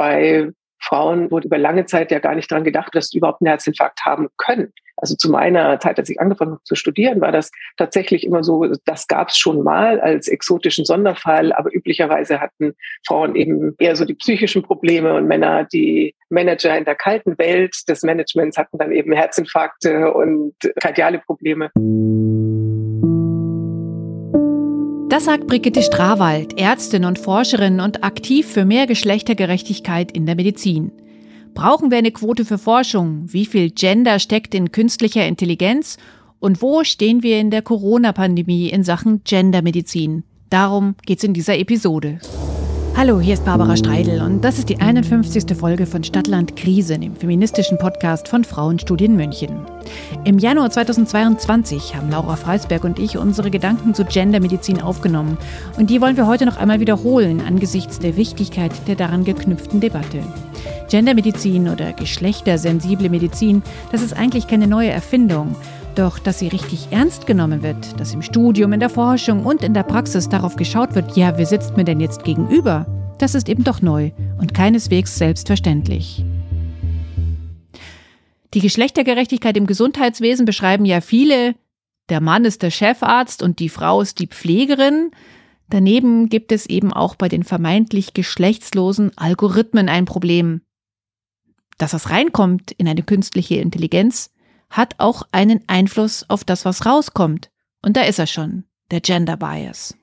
bei Frauen wurde über lange Zeit ja gar nicht dran gedacht, dass sie überhaupt einen Herzinfarkt haben können. Also zu meiner Zeit, als ich angefangen habe zu studieren, war das tatsächlich immer so, das gab es schon mal als exotischen Sonderfall, aber üblicherweise hatten Frauen eben eher so die psychischen Probleme und Männer, die Manager in der kalten Welt des Managements hatten dann eben Herzinfarkte und kardiale Probleme. Das sagt Brigitte Strawald, Ärztin und Forscherin und aktiv für mehr Geschlechtergerechtigkeit in der Medizin. Brauchen wir eine Quote für Forschung? Wie viel Gender steckt in künstlicher Intelligenz? Und wo stehen wir in der Corona-Pandemie in Sachen Gendermedizin? Darum geht's in dieser Episode. Hallo, hier ist Barbara Streidel und das ist die 51. Folge von Stadtland Krise, dem feministischen Podcast von Frauenstudien München. Im Januar 2022 haben Laura Freisberg und ich unsere Gedanken zu Gendermedizin aufgenommen und die wollen wir heute noch einmal wiederholen angesichts der Wichtigkeit der daran geknüpften Debatte. Gendermedizin oder geschlechtersensible Medizin, das ist eigentlich keine neue Erfindung. Doch dass sie richtig ernst genommen wird, dass im Studium, in der Forschung und in der Praxis darauf geschaut wird, ja, wer sitzt mir denn jetzt gegenüber, das ist eben doch neu und keineswegs selbstverständlich. Die Geschlechtergerechtigkeit im Gesundheitswesen beschreiben ja viele. Der Mann ist der Chefarzt und die Frau ist die Pflegerin. Daneben gibt es eben auch bei den vermeintlich geschlechtslosen Algorithmen ein Problem. Dass es reinkommt in eine künstliche Intelligenz, hat auch einen Einfluss auf das, was rauskommt. Und da ist er schon, der Gender Bias.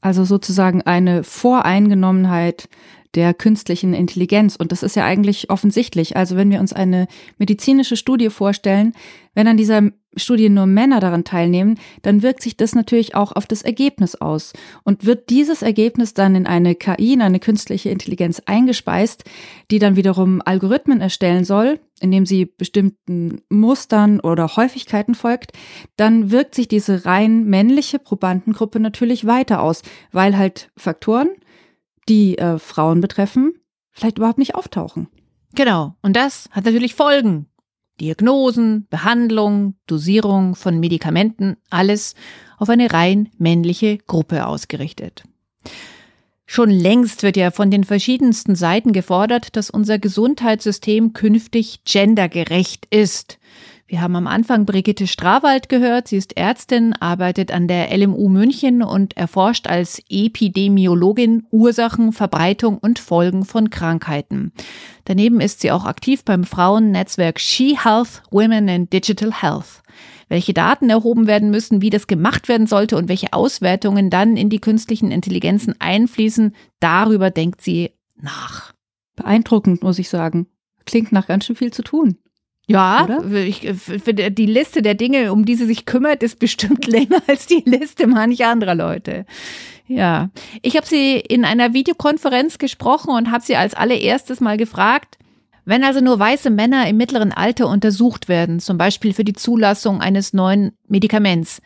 Also sozusagen eine Voreingenommenheit der künstlichen Intelligenz. Und das ist ja eigentlich offensichtlich. Also wenn wir uns eine medizinische Studie vorstellen, wenn an dieser Studie nur Männer daran teilnehmen, dann wirkt sich das natürlich auch auf das Ergebnis aus. Und wird dieses Ergebnis dann in eine KI, in eine künstliche Intelligenz eingespeist, die dann wiederum Algorithmen erstellen soll, indem sie bestimmten Mustern oder Häufigkeiten folgt, dann wirkt sich diese rein männliche Probandengruppe natürlich weiter aus, weil halt Faktoren, die äh, Frauen betreffen, vielleicht überhaupt nicht auftauchen. Genau. Und das hat natürlich Folgen. Diagnosen, Behandlung, Dosierung von Medikamenten, alles auf eine rein männliche Gruppe ausgerichtet. Schon längst wird ja von den verschiedensten Seiten gefordert, dass unser Gesundheitssystem künftig gendergerecht ist. Wir haben am Anfang Brigitte Strawald gehört. Sie ist Ärztin, arbeitet an der LMU München und erforscht als Epidemiologin Ursachen, Verbreitung und Folgen von Krankheiten. Daneben ist sie auch aktiv beim Frauennetzwerk She Health Women in Digital Health. Welche Daten erhoben werden müssen, wie das gemacht werden sollte und welche Auswertungen dann in die künstlichen Intelligenzen einfließen, darüber denkt sie nach. Beeindruckend, muss ich sagen. Klingt nach ganz schön viel zu tun. Ja, ich, die Liste der Dinge, um die sie sich kümmert, ist bestimmt länger als die Liste mancher anderer Leute. Ja, ich habe sie in einer Videokonferenz gesprochen und habe sie als allererstes mal gefragt, wenn also nur weiße Männer im mittleren Alter untersucht werden, zum Beispiel für die Zulassung eines neuen Medikaments,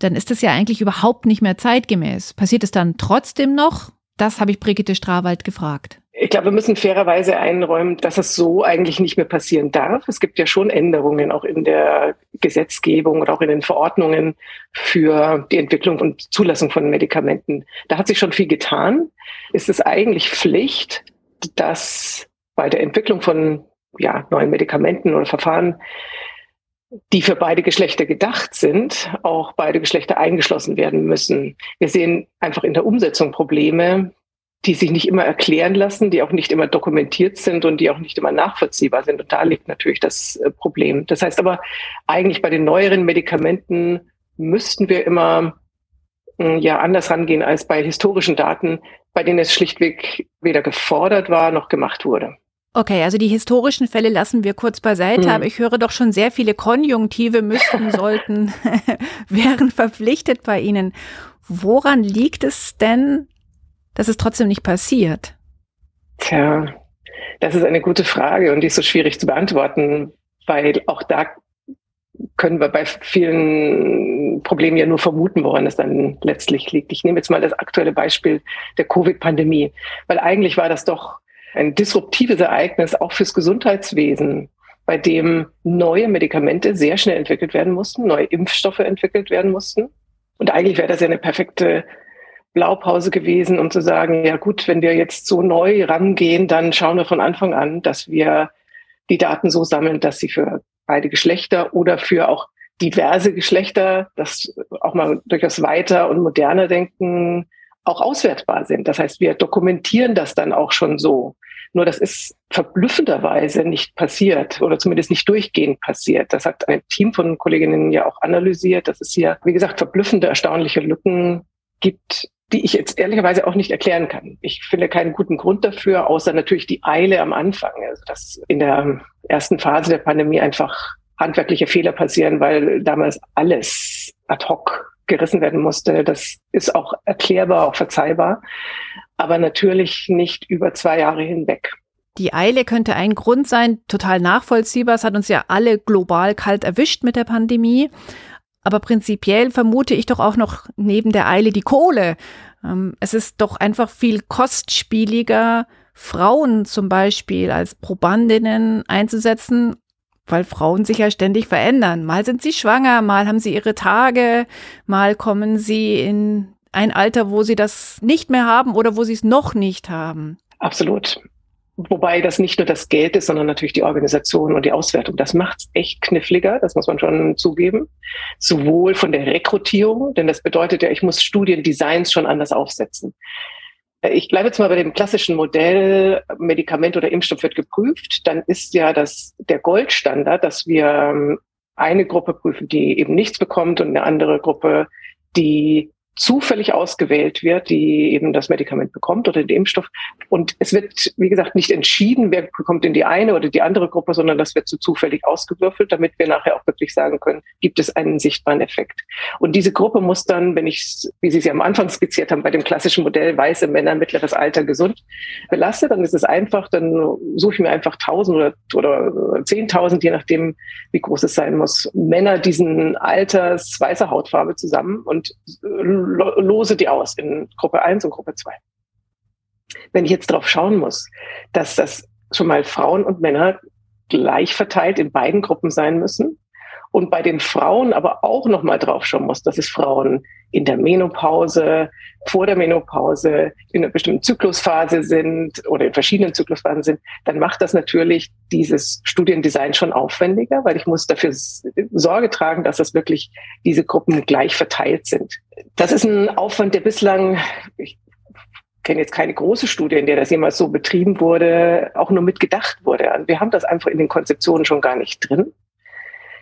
dann ist das ja eigentlich überhaupt nicht mehr zeitgemäß. Passiert es dann trotzdem noch? Das habe ich Brigitte Strawald gefragt. Ich glaube, wir müssen fairerweise einräumen, dass es so eigentlich nicht mehr passieren darf. Es gibt ja schon Änderungen auch in der Gesetzgebung oder auch in den Verordnungen für die Entwicklung und Zulassung von Medikamenten. Da hat sich schon viel getan. Ist es eigentlich Pflicht, dass bei der Entwicklung von ja, neuen Medikamenten oder Verfahren, die für beide Geschlechter gedacht sind, auch beide Geschlechter eingeschlossen werden müssen. Wir sehen einfach in der Umsetzung Probleme, die sich nicht immer erklären lassen, die auch nicht immer dokumentiert sind und die auch nicht immer nachvollziehbar sind. Und da liegt natürlich das äh, Problem. Das heißt aber, eigentlich bei den neueren Medikamenten müssten wir immer hm, ja anders rangehen als bei historischen Daten, bei denen es schlichtweg weder gefordert war noch gemacht wurde. Okay, also die historischen Fälle lassen wir kurz beiseite, hm. aber ich höre doch schon sehr viele Konjunktive müssten, sollten, wären verpflichtet bei Ihnen. Woran liegt es denn, dass es trotzdem nicht passiert? Tja, das ist eine gute Frage und die ist so schwierig zu beantworten, weil auch da können wir bei vielen Problemen ja nur vermuten, woran es dann letztlich liegt. Ich nehme jetzt mal das aktuelle Beispiel der Covid-Pandemie, weil eigentlich war das doch ein disruptives Ereignis auch fürs Gesundheitswesen, bei dem neue Medikamente sehr schnell entwickelt werden mussten, neue Impfstoffe entwickelt werden mussten. Und eigentlich wäre das ja eine perfekte Blaupause gewesen, um zu sagen, ja gut, wenn wir jetzt so neu rangehen, dann schauen wir von Anfang an, dass wir die Daten so sammeln, dass sie für beide Geschlechter oder für auch diverse Geschlechter, das auch mal durchaus weiter und moderner denken, auch auswertbar sind. Das heißt, wir dokumentieren das dann auch schon so. Nur das ist verblüffenderweise nicht passiert oder zumindest nicht durchgehend passiert. Das hat ein Team von Kolleginnen ja auch analysiert, dass es hier, wie gesagt, verblüffende, erstaunliche Lücken gibt, die ich jetzt ehrlicherweise auch nicht erklären kann. Ich finde keinen guten Grund dafür, außer natürlich die Eile am Anfang. Also dass in der ersten Phase der Pandemie einfach handwerkliche Fehler passieren, weil damals alles ad hoc gerissen werden musste. Das ist auch erklärbar, auch verzeihbar, aber natürlich nicht über zwei Jahre hinweg. Die Eile könnte ein Grund sein, total nachvollziehbar. Es hat uns ja alle global kalt erwischt mit der Pandemie. Aber prinzipiell vermute ich doch auch noch neben der Eile die Kohle. Ähm, es ist doch einfach viel kostspieliger, Frauen zum Beispiel als Probandinnen einzusetzen, weil Frauen sich ja ständig verändern. Mal sind sie schwanger, mal haben sie ihre Tage, mal kommen sie in ein Alter, wo sie das nicht mehr haben oder wo sie es noch nicht haben. Absolut. Wobei das nicht nur das Geld ist, sondern natürlich die Organisation und die Auswertung. Das macht es echt kniffliger, das muss man schon zugeben. Sowohl von der Rekrutierung, denn das bedeutet ja, ich muss Studiendesigns schon anders aufsetzen. Ich bleibe jetzt mal bei dem klassischen Modell, Medikament oder Impfstoff wird geprüft. Dann ist ja das der Goldstandard, dass wir ähm, eine Gruppe prüfen, die eben nichts bekommt und eine andere Gruppe, die zufällig ausgewählt wird, die eben das Medikament bekommt oder den Impfstoff. Und es wird, wie gesagt, nicht entschieden, wer bekommt in die eine oder die andere Gruppe, sondern das wird so zufällig ausgewürfelt, damit wir nachher auch wirklich sagen können, gibt es einen sichtbaren Effekt. Und diese Gruppe muss dann, wenn ich, wie Sie sie am Anfang skizziert haben, bei dem klassischen Modell weiße Männer, mittleres Alter, gesund belasse, dann ist es einfach, dann suche ich mir einfach tausend oder, oder zehntausend, je nachdem, wie groß es sein muss, Männer diesen Alters, weißer Hautfarbe zusammen und lose die aus in Gruppe 1 und Gruppe 2. Wenn ich jetzt drauf schauen muss, dass das schon mal Frauen und Männer gleich verteilt in beiden Gruppen sein müssen und bei den Frauen aber auch noch mal drauf schauen muss, dass es Frauen in der Menopause, vor der Menopause, in einer bestimmten Zyklusphase sind oder in verschiedenen Zyklusphasen sind, dann macht das natürlich dieses Studiendesign schon aufwendiger, weil ich muss dafür Sorge tragen, dass das wirklich diese Gruppen gleich verteilt sind. Das ist ein Aufwand, der bislang, ich kenne jetzt keine große Studie, in der das jemals so betrieben wurde, auch nur mitgedacht wurde. Wir haben das einfach in den Konzeptionen schon gar nicht drin.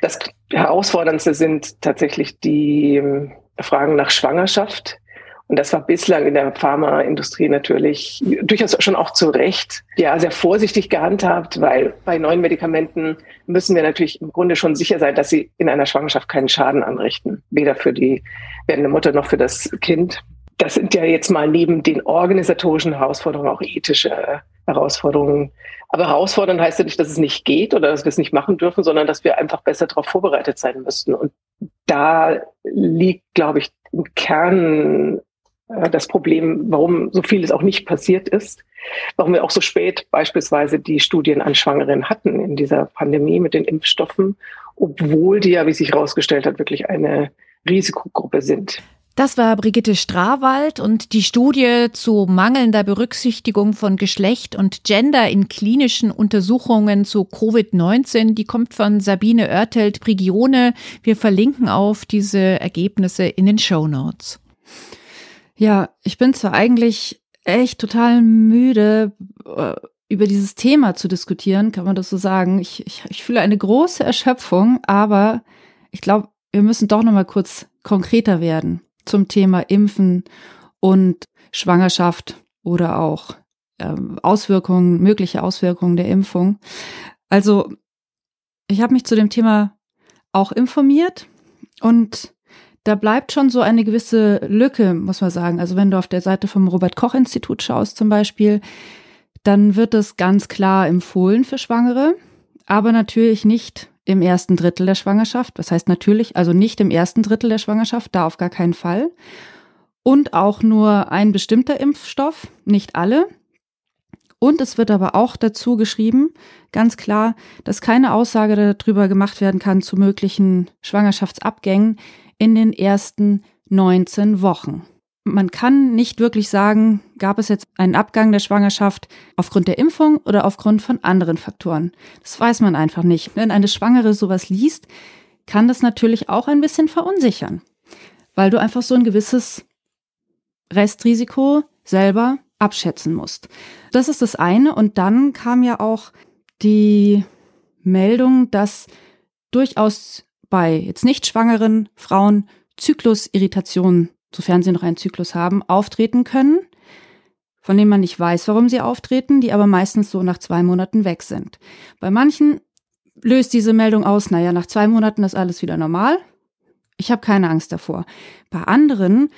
Das Herausforderndste sind tatsächlich die ähm, Fragen nach Schwangerschaft. Und das war bislang in der Pharmaindustrie natürlich durchaus schon auch zu Recht ja sehr vorsichtig gehandhabt, weil bei neuen Medikamenten müssen wir natürlich im Grunde schon sicher sein, dass sie in einer Schwangerschaft keinen Schaden anrichten, weder für die werdende Mutter noch für das Kind. Das sind ja jetzt mal neben den organisatorischen Herausforderungen auch ethische Herausforderungen. Aber herausfordernd heißt ja nicht, dass es nicht geht oder dass wir es nicht machen dürfen, sondern dass wir einfach besser darauf vorbereitet sein müssten. Und da liegt, glaube ich, im Kern äh, das Problem, warum so vieles auch nicht passiert ist, warum wir auch so spät beispielsweise die Studien an Schwangeren hatten in dieser Pandemie mit den Impfstoffen, obwohl die ja, wie sich herausgestellt hat, wirklich eine Risikogruppe sind. Das war Brigitte Strawald und die Studie zu mangelnder Berücksichtigung von Geschlecht und Gender in klinischen Untersuchungen zu Covid-19, die kommt von Sabine Oertelt-Prigione. Wir verlinken auf diese Ergebnisse in den Show Notes. Ja, ich bin zwar eigentlich echt total müde, äh, über dieses Thema zu diskutieren, kann man das so sagen. Ich, ich, ich fühle eine große Erschöpfung, aber ich glaube, wir müssen doch noch mal kurz konkreter werden zum Thema Impfen und Schwangerschaft oder auch ähm, Auswirkungen, mögliche Auswirkungen der Impfung. Also ich habe mich zu dem Thema auch informiert und da bleibt schon so eine gewisse Lücke, muss man sagen. Also wenn du auf der Seite vom Robert Koch Institut schaust zum Beispiel, dann wird es ganz klar empfohlen für Schwangere, aber natürlich nicht im ersten Drittel der Schwangerschaft. Das heißt natürlich, also nicht im ersten Drittel der Schwangerschaft, da auf gar keinen Fall. Und auch nur ein bestimmter Impfstoff, nicht alle. Und es wird aber auch dazu geschrieben, ganz klar, dass keine Aussage darüber gemacht werden kann zu möglichen Schwangerschaftsabgängen in den ersten 19 Wochen. man kann nicht wirklich sagen, gab es jetzt einen Abgang der Schwangerschaft aufgrund der Impfung oder aufgrund von anderen Faktoren. Das weiß man einfach nicht. Wenn eine Schwangere sowas liest, kann das natürlich auch ein bisschen verunsichern, weil du einfach so ein gewisses Restrisiko selber abschätzen musst. Das ist das eine. Und dann kam ja auch die Meldung, dass durchaus bei jetzt nicht schwangeren Frauen Zyklusirritationen sofern sie noch einen Zyklus haben, auftreten können, von denen man nicht weiß, warum sie auftreten, die aber meistens so nach zwei Monaten weg sind. Bei manchen löst diese Meldung aus, naja, nach zwei Monaten ist alles wieder normal. Ich habe keine Angst davor. Bei anderen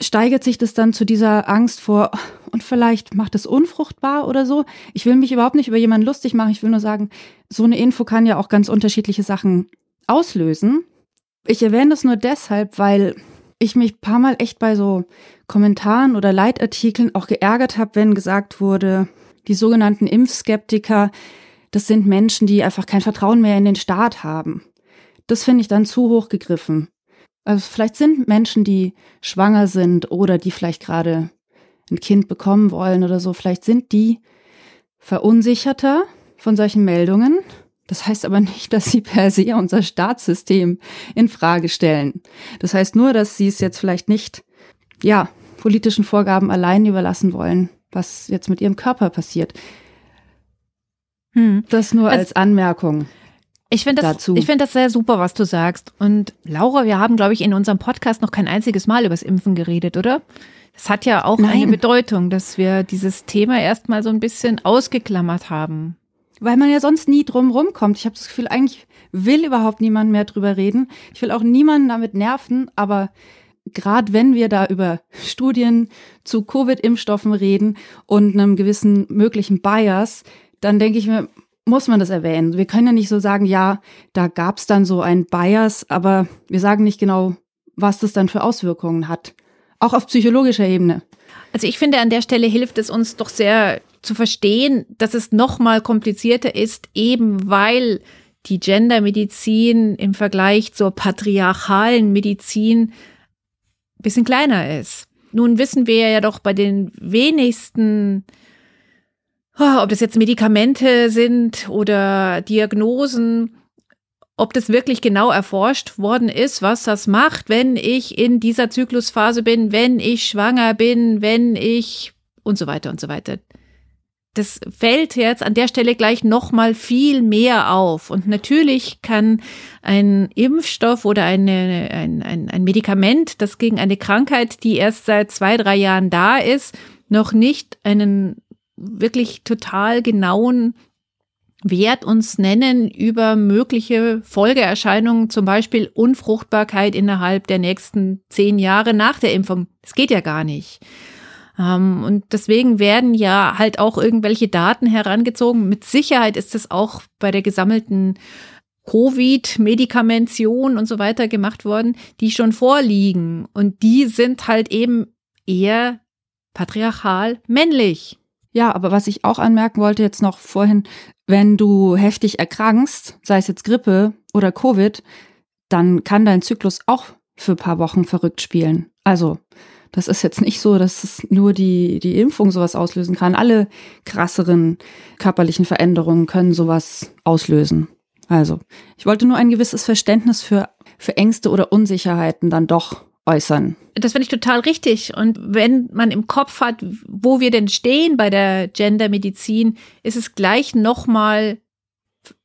steigert sich das dann zu dieser Angst vor, und vielleicht macht es unfruchtbar oder so. Ich will mich überhaupt nicht über jemanden lustig machen. Ich will nur sagen, so eine Info kann ja auch ganz unterschiedliche Sachen auslösen. Ich erwähne das nur deshalb, weil ich mich paar Mal echt bei so Kommentaren oder Leitartikeln auch geärgert habe, wenn gesagt wurde, die sogenannten Impfskeptiker, das sind Menschen, die einfach kein Vertrauen mehr in den Staat haben. Das finde ich dann zu hoch gegriffen. Also vielleicht sind Menschen, die schwanger sind oder die vielleicht gerade ein Kind bekommen wollen oder so, vielleicht sind die verunsicherter von solchen Meldungen das heißt aber nicht, dass sie per se unser Staatssystem in Frage stellen. Das heißt nur, dass sie es jetzt vielleicht nicht, ja, politischen Vorgaben allein überlassen wollen, was jetzt mit ihrem Körper passiert. Hm. Das nur also, als Anmerkung. Ich finde das, dazu. ich finde das sehr super, was du sagst. Und Laura, wir haben, glaube ich, in unserem Podcast noch kein einziges Mal übers Impfen geredet, oder? Das hat ja auch Nein. eine Bedeutung, dass wir dieses Thema erstmal so ein bisschen ausgeklammert haben weil man ja sonst nie drum rumkommt. Ich habe das Gefühl, eigentlich will überhaupt niemand mehr drüber reden. Ich will auch niemanden damit nerven, aber gerade wenn wir da über Studien zu Covid-Impfstoffen reden und einem gewissen möglichen Bias, dann denke ich mir, muss man das erwähnen. Wir können ja nicht so sagen, ja, da gab es dann so ein Bias, aber wir sagen nicht genau, was das dann für Auswirkungen hat. Auch auf psychologischer Ebene. Also ich finde, an der Stelle hilft es uns doch sehr zu verstehen, dass es noch mal komplizierter ist, eben weil die Gendermedizin im Vergleich zur patriarchalen Medizin ein bisschen kleiner ist. Nun wissen wir ja doch bei den wenigsten, oh, ob das jetzt Medikamente sind oder Diagnosen, ob das wirklich genau erforscht worden ist, was das macht, wenn ich in dieser Zyklusphase bin, wenn ich schwanger bin, wenn ich und so weiter und so weiter das fällt jetzt an der Stelle gleich noch mal viel mehr auf. Und natürlich kann ein Impfstoff oder eine, ein, ein, ein Medikament, das gegen eine Krankheit, die erst seit zwei, drei Jahren da ist, noch nicht einen wirklich total genauen Wert uns nennen über mögliche Folgeerscheinungen, zum Beispiel Unfruchtbarkeit innerhalb der nächsten zehn Jahre nach der Impfung. Das geht ja gar nicht. Ähm, und deswegen werden ja halt auch irgendwelche Daten herangezogen. Mit Sicherheit ist es auch bei der gesammelten Covid-Medikamention und so weiter gemacht worden, die schon vorliegen. Und die sind halt eben eher patriarchal männlich. Ja, aber was ich auch anmerken wollte jetzt noch vorhin, wenn du heftig erkrankst, sei es jetzt Grippe oder Covid, dann kann dein Zyklus auch für ein paar Wochen verrückt spielen. Also das ist jetzt nicht so, dass es nur die, die Impfung sowas auslösen kann. Alle krasseren körperlichen Veränderungen können sowas auslösen. Also, ich wollte nur ein gewisses Verständnis für, für Ängste oder Unsicherheiten dann doch äußern. Das finde ich total richtig. Und wenn man im Kopf hat, wo wir denn stehen bei der Gendermedizin, ist es gleich nochmal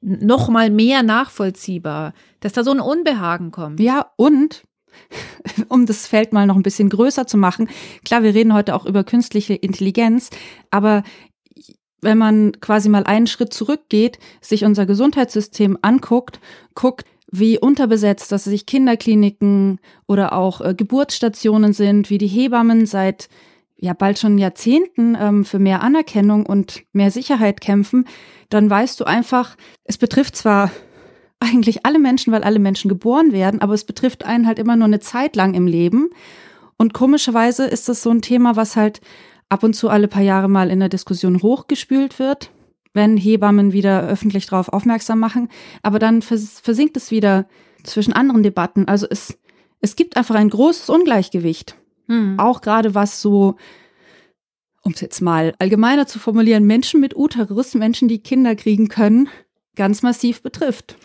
noch mal mehr nachvollziehbar, dass da so ein Unbehagen kommt. Ja, und um das Feld mal noch ein bisschen größer zu machen. Klar, wir reden heute auch über künstliche Intelligenz, aber wenn man quasi mal einen Schritt zurückgeht, sich unser Gesundheitssystem anguckt, guckt, wie unterbesetzt, dass sich Kinderkliniken oder auch äh, Geburtsstationen sind, wie die Hebammen seit ja bald schon Jahrzehnten ähm, für mehr Anerkennung und mehr Sicherheit kämpfen, dann weißt du einfach, es betrifft zwar eigentlich alle Menschen, weil alle Menschen geboren werden, aber es betrifft einen halt immer nur eine Zeit lang im Leben. Und komischerweise ist das so ein Thema, was halt ab und zu alle paar Jahre mal in der Diskussion hochgespült wird, wenn Hebammen wieder öffentlich darauf aufmerksam machen. Aber dann versinkt es wieder zwischen anderen Debatten. Also es, es gibt einfach ein großes Ungleichgewicht Mhm. Auch gerade was so, um es jetzt mal allgemeiner zu formulieren, Menschen mit Uterus, Menschen, die Kinder kriegen können, ganz massiv betrifft.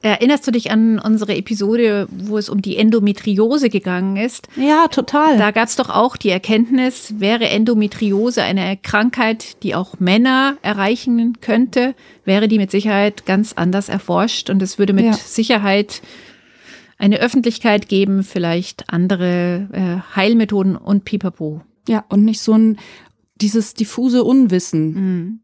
Erinnerst du dich an unsere Episode, wo es um die Endometriose gegangen ist? Ja, total. Da gab es doch auch die Erkenntnis, wäre Endometriose eine Krankheit, die auch Männer erreichen könnte, wäre die mit Sicherheit ganz anders erforscht und es würde mit ja. Sicherheit eine Öffentlichkeit geben, vielleicht andere äh, Heilmethoden und Pipapo. Ja, und nicht so ein dieses diffuse Unwissen. Mhm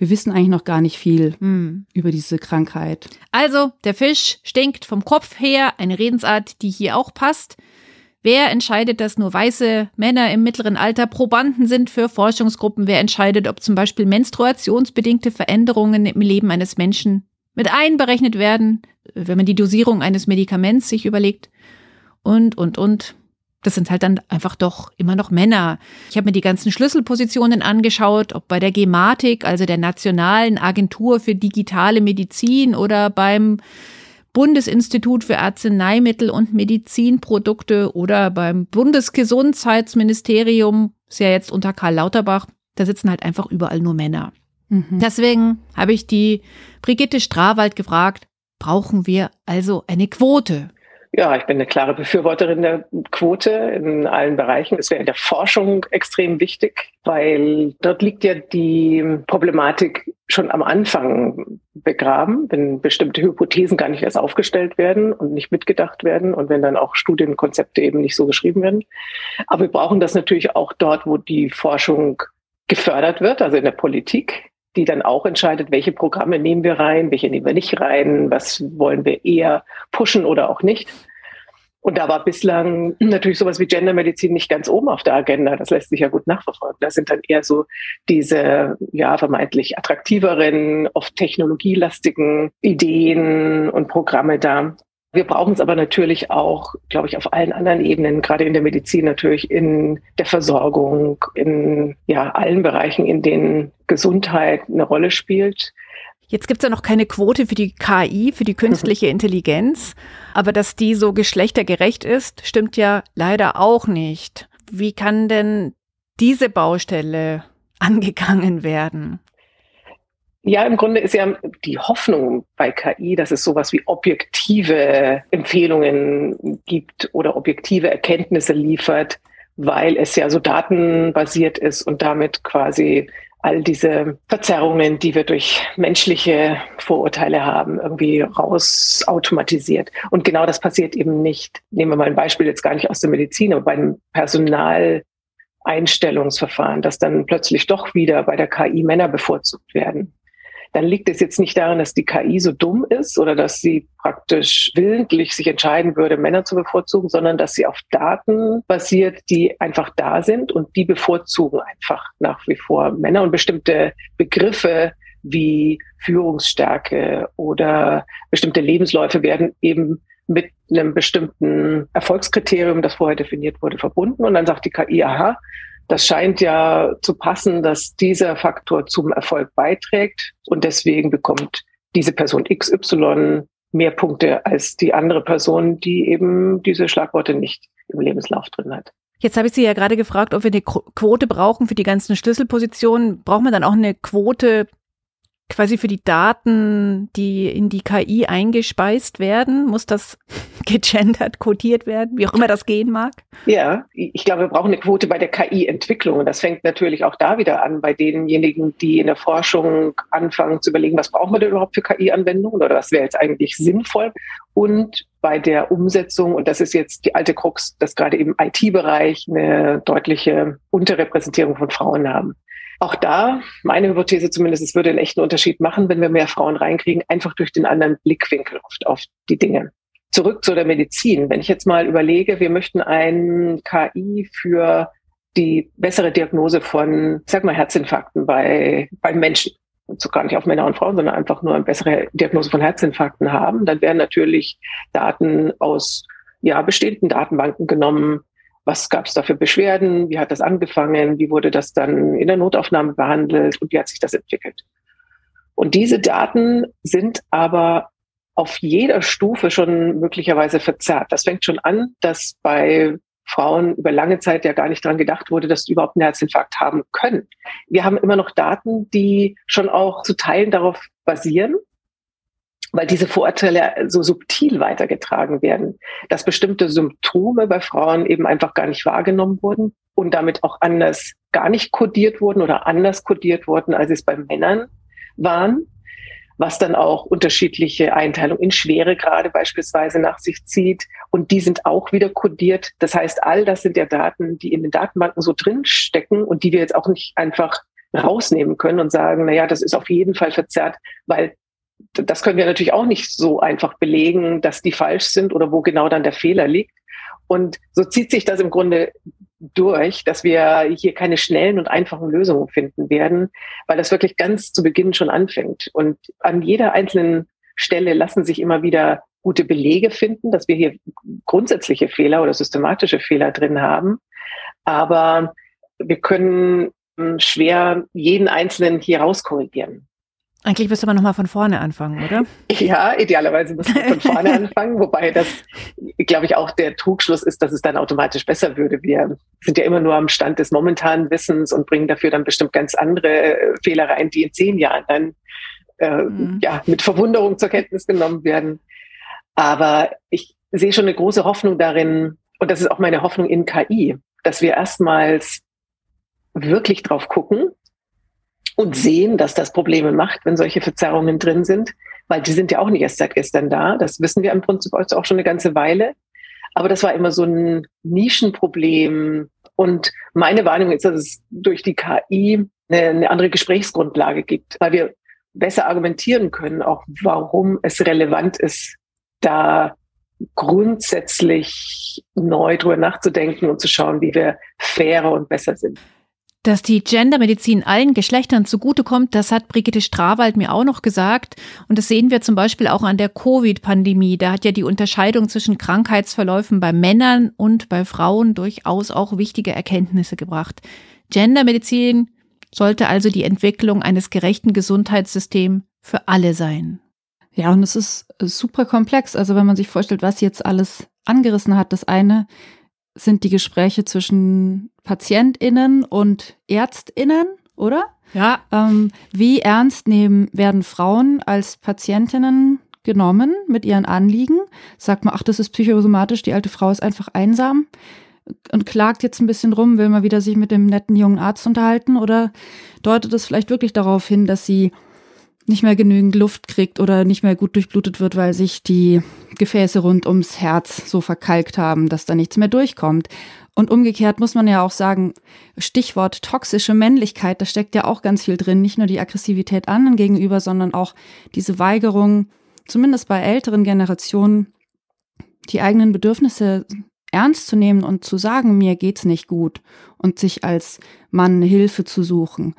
wir wissen eigentlich noch gar nicht viel hm. über diese Krankheit. Also, der Fisch stinkt vom Kopf her, eine Redensart, die hier auch passt. Wer entscheidet, dass nur weiße Männer im mittleren Alter Probanden sind für Forschungsgruppen? Wer entscheidet, ob zum Beispiel menstruationsbedingte Veränderungen im Leben eines Menschen mit einberechnet werden, wenn man die Dosierung eines Medikaments sich überlegt? Und, und, und das sind halt dann einfach doch immer noch Männer. Ich habe mir die ganzen Schlüsselpositionen angeschaut, ob bei der Gematik, also der Nationalen Agentur für digitale Medizin oder beim Bundesinstitut für Arzneimittel und Medizinprodukte oder beim Bundesgesundheitsministerium, ist ja jetzt unter Karl Lauterbach, da sitzen halt einfach überall nur Männer. Mhm. Deswegen habe ich die Brigitte Strawald gefragt, brauchen wir also eine Quote? Ja, ich bin eine klare Befürworterin der Quote in allen Bereichen. Es wäre in der Forschung extrem wichtig, weil dort liegt ja die Problematik schon am Anfang begraben, wenn bestimmte Hypothesen gar nicht erst aufgestellt werden und nicht mitgedacht werden und wenn dann auch Studienkonzepte eben nicht so geschrieben werden. Aber wir brauchen das natürlich auch dort, wo die Forschung gefördert wird, also in der Politik die dann auch entscheidet, welche Programme nehmen wir rein, welche nehmen wir nicht rein, was wollen wir eher pushen oder auch nicht. Und da war bislang natürlich sowas wie Gendermedizin nicht ganz oben auf der Agenda. Das lässt sich ja gut nachverfolgen. Da sind dann eher so diese ja vermeintlich attraktiveren, oft technologielastigen Ideen und Programme da. Wir brauchen es aber natürlich auch, glaube ich, auf allen anderen Ebenen, gerade in der Medizin natürlich, in der Versorgung, in ja, allen Bereichen, in denen Gesundheit eine Rolle spielt. Jetzt gibt es ja noch keine Quote für die KI, für die künstliche Intelligenz, aber dass die so geschlechtergerecht ist, stimmt ja leider auch nicht. Wie kann denn diese Baustelle angegangen werden? Ja, im Grunde ist ja die Hoffnung bei KI, dass es sowas wie objektive Empfehlungen gibt oder objektive Erkenntnisse liefert, weil es ja so datenbasiert ist und damit quasi all diese Verzerrungen, die wir durch menschliche Vorurteile haben, irgendwie raus automatisiert. Und genau das passiert eben nicht. Nehmen wir mal ein Beispiel jetzt gar nicht aus der Medizin, aber bei einem Personaleinstellungsverfahren, dass dann plötzlich doch wieder bei der KI Männer bevorzugt werden dann liegt es jetzt nicht daran, dass die KI so dumm ist oder dass sie praktisch willentlich sich entscheiden würde, Männer zu bevorzugen, sondern dass sie auf Daten basiert, die einfach da sind und die bevorzugen einfach nach wie vor Männer und bestimmte Begriffe wie Führungsstärke oder bestimmte Lebensläufe werden eben mit einem bestimmten Erfolgskriterium, das vorher definiert wurde, verbunden. Und dann sagt die KI, aha, das scheint ja zu passen, dass dieser Faktor zum Erfolg beiträgt und deswegen bekommt diese Person XY mehr Punkte als die andere Person, die eben diese Schlagworte nicht im Lebenslauf drin hat. Jetzt habe ich Sie ja gerade gefragt, ob wir eine Quote brauchen für die ganzen Schlüsselpositionen. Braucht man dann auch eine Quote quasi für die Daten, die in die KI eingespeist werden? Muss das gegendert, codiert werden, wie auch immer das gehen mag? Ja, ich glaube, wir brauchen eine Quote bei der KI-Entwicklung. Und das fängt natürlich auch da wieder an, bei denjenigen, die in der Forschung anfangen zu überlegen, was brauchen wir denn überhaupt für KI-Anwendungen oder was wäre jetzt eigentlich sinnvoll? Und bei der Umsetzung, und das ist jetzt die alte Krux, dass gerade im IT-Bereich eine deutliche Unterrepräsentierung von Frauen haben. Auch da, meine Hypothese zumindest, es würde einen echten Unterschied machen, wenn wir mehr Frauen reinkriegen, einfach durch den anderen Blickwinkel oft auf die Dinge. Zurück zu der Medizin. Wenn ich jetzt mal überlege, wir möchten ein KI für die bessere Diagnose von, sag mal, Herzinfarkten bei, bei Menschen, so gar nicht auf Männer und Frauen, sondern einfach nur eine bessere Diagnose von Herzinfarkten haben, dann werden natürlich Daten aus ja, bestehenden Datenbanken genommen, was gab es da für Beschwerden, wie hat das angefangen, wie wurde das dann in der Notaufnahme behandelt und wie hat sich das entwickelt. Und diese Daten sind aber auf jeder Stufe schon möglicherweise verzerrt. Das fängt schon an, dass bei Frauen über lange Zeit ja gar nicht daran gedacht wurde, dass sie überhaupt einen Herzinfarkt haben können. Wir haben immer noch Daten, die schon auch zu Teilen darauf basieren, weil diese Vorurteile so subtil weitergetragen werden, dass bestimmte Symptome bei Frauen eben einfach gar nicht wahrgenommen wurden und damit auch anders gar nicht kodiert wurden oder anders kodiert wurden, als es bei Männern waren, was dann auch unterschiedliche Einteilungen in Schweregrade beispielsweise nach sich zieht. Und die sind auch wieder kodiert. Das heißt, all das sind ja Daten, die in den Datenbanken so drin stecken und die wir jetzt auch nicht einfach rausnehmen können und sagen, na ja, das ist auf jeden Fall verzerrt, weil das können wir natürlich auch nicht so einfach belegen, dass die falsch sind oder wo genau dann der Fehler liegt. Und so zieht sich das im Grunde durch, dass wir hier keine schnellen und einfachen Lösungen finden werden, weil das wirklich ganz zu Beginn schon anfängt. Und an jeder einzelnen Stelle lassen sich immer wieder gute Belege finden, dass wir hier grundsätzliche Fehler oder systematische Fehler drin haben. Aber wir können hm, schwer jeden einzelnen hier rauskorrigieren. Eigentlich müsste man nochmal von vorne anfangen, oder? Ja, idealerweise müsste man von vorne anfangen, wobei das, glaube ich, auch der Trugschluss ist, dass es dann automatisch besser würde. Wir sind ja immer nur am Stand des momentanen Wissens und bringen dafür dann bestimmt ganz andere äh, Fehler rein, die in zehn Jahren dann äh, mhm. ja, mit Verwunderung zur Kenntnis genommen werden. Aber ich sehe schon eine große Hoffnung darin, und das ist auch meine Hoffnung in KI, dass wir erstmals wirklich drauf gucken, und sehen, dass das Probleme macht, wenn solche Verzerrungen drin sind, weil die sind ja auch nicht erst seit gestern da. Das wissen wir im Prinzip auch schon eine ganze Weile. Aber das war immer so ein Nischenproblem. Und meine Wahrnehmung ist, dass es durch die KI eine, eine andere Gesprächsgrundlage gibt, weil wir besser argumentieren können, auch warum es relevant ist, da grundsätzlich neu drüber nachzudenken und zu schauen, wie wir fairer und besser sind. Dass die Gendermedizin allen Geschlechtern zugutekommt, das hat Brigitte Strawald mir auch noch gesagt. Und das sehen wir zum Beispiel auch an der Covid-Pandemie. Da hat ja die Unterscheidung zwischen Krankheitsverläufen bei Männern und bei Frauen durchaus auch wichtige Erkenntnisse gebracht. Gendermedizin sollte also die Entwicklung eines gerechten Gesundheitssystems für alle sein. Ja, und es ist super komplex. Also wenn man sich vorstellt, was jetzt alles angerissen hat, das eine sind die Gespräche zwischen PatientInnen und ÄrztInnen, oder? Ja. Ähm, wie ernst nehmen werden Frauen als Patientinnen genommen mit ihren Anliegen? Sagt man, ach, das ist psychosomatisch, die alte Frau ist einfach einsam und klagt jetzt ein bisschen rum, will mal wieder sich mit dem netten jungen Arzt unterhalten oder deutet es vielleicht wirklich darauf hin, dass sie nicht mehr genügend Luft kriegt oder nicht mehr gut durchblutet wird, weil sich die Gefäße rund ums Herz so verkalkt haben, dass da nichts mehr durchkommt. Und umgekehrt muss man ja auch sagen, Stichwort toxische Männlichkeit, da steckt ja auch ganz viel drin. Nicht nur die Aggressivität anderen gegenüber, sondern auch diese Weigerung, zumindest bei älteren Generationen, die eigenen Bedürfnisse ernst zu nehmen und zu sagen, mir geht's nicht gut und sich als Mann Hilfe zu suchen.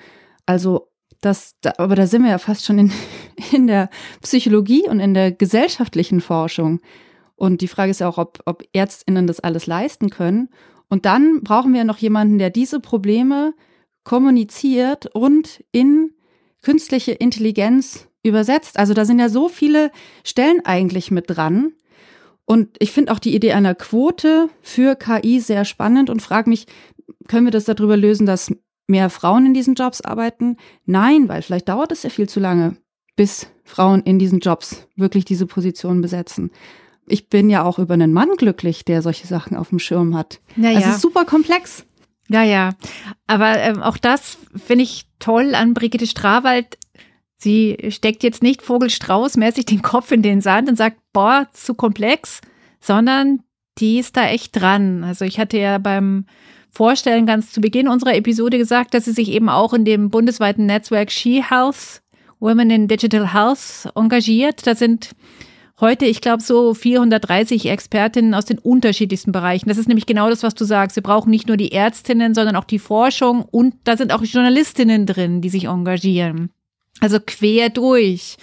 Also das, aber da sind wir ja fast schon in, in der Psychologie und in der gesellschaftlichen Forschung. Und die Frage ist ja auch, ob, ob ÄrztInnen das alles leisten können. Und dann brauchen wir noch jemanden, der diese Probleme kommuniziert und in künstliche Intelligenz übersetzt. Also da sind ja so viele Stellen eigentlich mit dran. Und ich finde auch die Idee einer Quote für KI sehr spannend und frage mich, können wir das darüber lösen, dass mehr Frauen in diesen Jobs arbeiten? Nein, weil vielleicht dauert es ja viel zu lange, bis Frauen in diesen Jobs wirklich diese Position besetzen. Ich bin ja auch über einen Mann glücklich, der solche Sachen auf dem Schirm hat. Naja. Es ist super komplex. Ja, ja. Aber ähm, auch das finde ich toll an Brigitte Strawald. Sie steckt jetzt nicht vogelstraußmäßig den Kopf in den Sand und sagt, boah, zu komplex, sondern die ist da echt dran. Also ich hatte ja beim Vorstellen ganz zu Beginn unserer Episode gesagt, dass sie sich eben auch in dem bundesweiten Netzwerk She Health, Women in Digital Health engagiert. Da sind heute, ich glaube, so 430 Expertinnen aus den unterschiedlichsten Bereichen. Das ist nämlich genau das, was du sagst. Wir brauchen nicht nur die Ärztinnen, sondern auch die Forschung und da sind auch Journalistinnen drin, die sich engagieren. Also quer durch.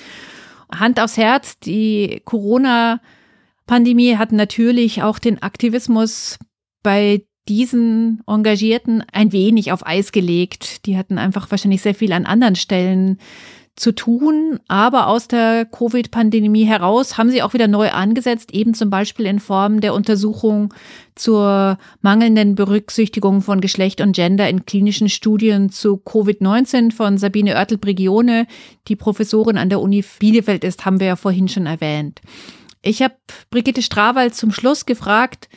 Hand aufs Herz, die Corona-Pandemie hat natürlich auch den Aktivismus bei diesen Engagierten ein wenig auf Eis gelegt. Die hatten einfach wahrscheinlich sehr viel an anderen Stellen zu tun, aber aus der Covid-Pandemie heraus haben sie auch wieder neu angesetzt, eben zum Beispiel in Form der Untersuchung zur mangelnden Berücksichtigung von Geschlecht und Gender in klinischen Studien zu Covid-19 von Sabine Oertel-Brigione, die Professorin an der Uni Bielefeld ist, haben wir ja vorhin schon erwähnt. Ich habe Brigitte Strawald zum Schluss gefragt,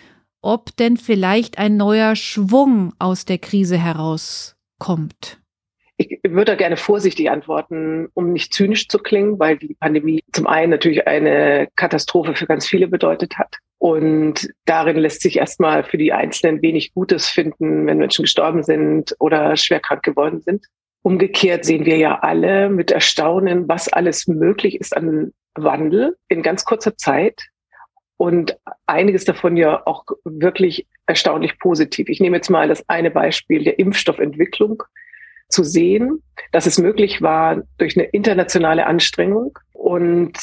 ob denn vielleicht ein neuer Schwung aus der Krise herauskommt. Ich würde gerne vorsichtig antworten, um nicht zynisch zu klingen, weil die Pandemie zum einen natürlich eine Katastrophe für ganz viele bedeutet hat. Und darin lässt sich erstmal für die Einzelnen wenig Gutes finden, wenn Menschen gestorben sind oder schwer krank geworden sind. Umgekehrt sehen wir ja alle mit Erstaunen, was alles möglich ist an Wandel in ganz kurzer Zeit und einiges davon ja auch wirklich erstaunlich positiv. Ich nehme jetzt mal das eine Beispiel der Impfstoffentwicklung zu sehen, dass es möglich war durch eine internationale Anstrengung und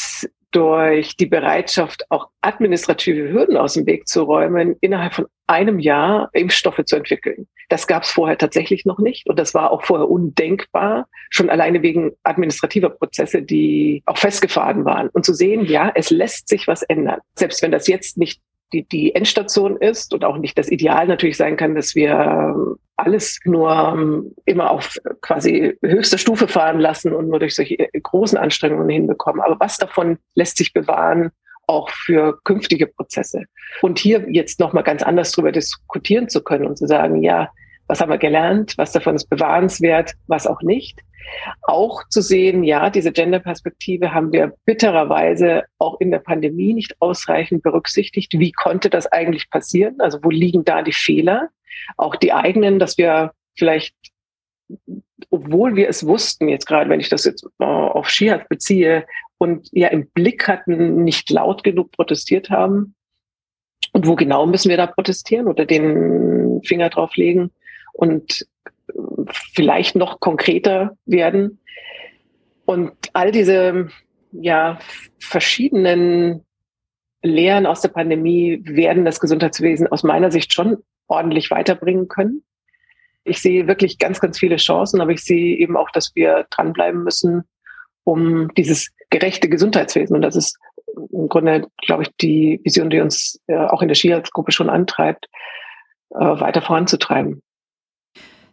durch die Bereitschaft, auch administrative Hürden aus dem Weg zu räumen, innerhalb von einem Jahr Impfstoffe zu entwickeln. Das gab es vorher tatsächlich noch nicht und das war auch vorher undenkbar, schon alleine wegen administrativer Prozesse, die auch festgefahren waren. Und zu sehen, ja, es lässt sich was ändern. Selbst wenn das jetzt nicht die, die Endstation ist und auch nicht das Ideal natürlich sein kann, dass wir ähm, alles nur ähm, immer auf quasi höchster Stufe fahren lassen und nur durch solche äh, großen Anstrengungen hinbekommen. Aber was davon lässt sich bewahren, auch für künftige Prozesse? Und hier jetzt nochmal ganz anders drüber diskutieren zu können und zu sagen, ja, was haben wir gelernt, was davon ist bewahrenswert, was auch nicht. Auch zu sehen, ja, diese Gender-Perspektive haben wir bittererweise auch in der Pandemie nicht ausreichend berücksichtigt. Wie konnte das eigentlich passieren? Also wo liegen da die Fehler? Auch die eigenen, dass wir vielleicht, obwohl wir es wussten, jetzt gerade wenn ich das jetzt auf Skihat beziehe und ja im Blick hatten, nicht laut genug protestiert haben. Und wo genau müssen wir da protestieren oder den Finger drauf legen? Und vielleicht noch konkreter werden. Und all diese ja, verschiedenen Lehren aus der Pandemie werden das Gesundheitswesen aus meiner Sicht schon ordentlich weiterbringen können. Ich sehe wirklich ganz, ganz viele Chancen, aber ich sehe eben auch, dass wir dranbleiben müssen, um dieses gerechte Gesundheitswesen, und das ist im Grunde, glaube ich, die Vision, die uns äh, auch in der Skiherzgruppe schon antreibt, äh, weiter voranzutreiben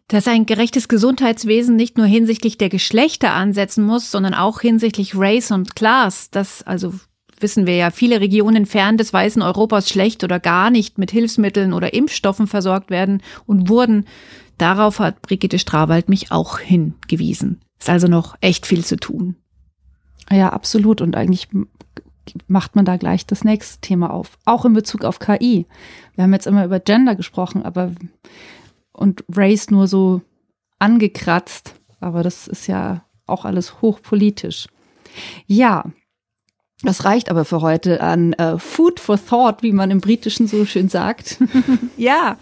dass ein gerechtes Gesundheitswesen nicht nur hinsichtlich der Geschlechter ansetzen muss, sondern auch hinsichtlich Race und Class, das also wissen wir ja, viele Regionen fern des weißen Europas schlecht oder gar nicht mit Hilfsmitteln oder Impfstoffen versorgt werden und wurden. Darauf hat Brigitte Strawald mich auch hingewiesen. Ist also noch echt viel zu tun. Ja, absolut. Und eigentlich macht man da gleich das nächste Thema auf. Auch in Bezug auf KI. Wir haben jetzt immer über Gender gesprochen, aber und Race nur so angekratzt. Aber das ist ja auch alles hochpolitisch. Ja, das reicht aber für heute an äh, Food for Thought, wie man im Britischen so schön sagt. ja.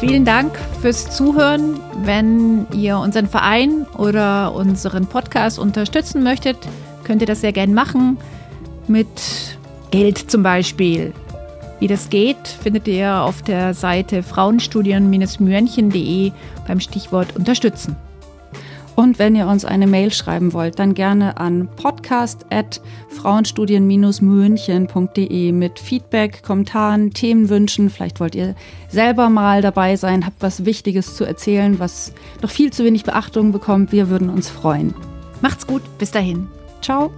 Vielen Dank fürs Zuhören. Wenn ihr unseren Verein oder unseren Podcast unterstützen möchtet, könnt ihr das sehr gern machen. Mit Geld zum Beispiel. Wie das geht, findet ihr auf der Seite frauenstudien-münchen.de beim Stichwort Unterstützen. Und wenn ihr uns eine Mail schreiben wollt, dann gerne an podcast.frauenstudien-münchen.de mit Feedback, Kommentaren, Themenwünschen. Vielleicht wollt ihr selber mal dabei sein, habt was Wichtiges zu erzählen, was noch viel zu wenig Beachtung bekommt. Wir würden uns freuen. Macht's gut, bis dahin. Ciao.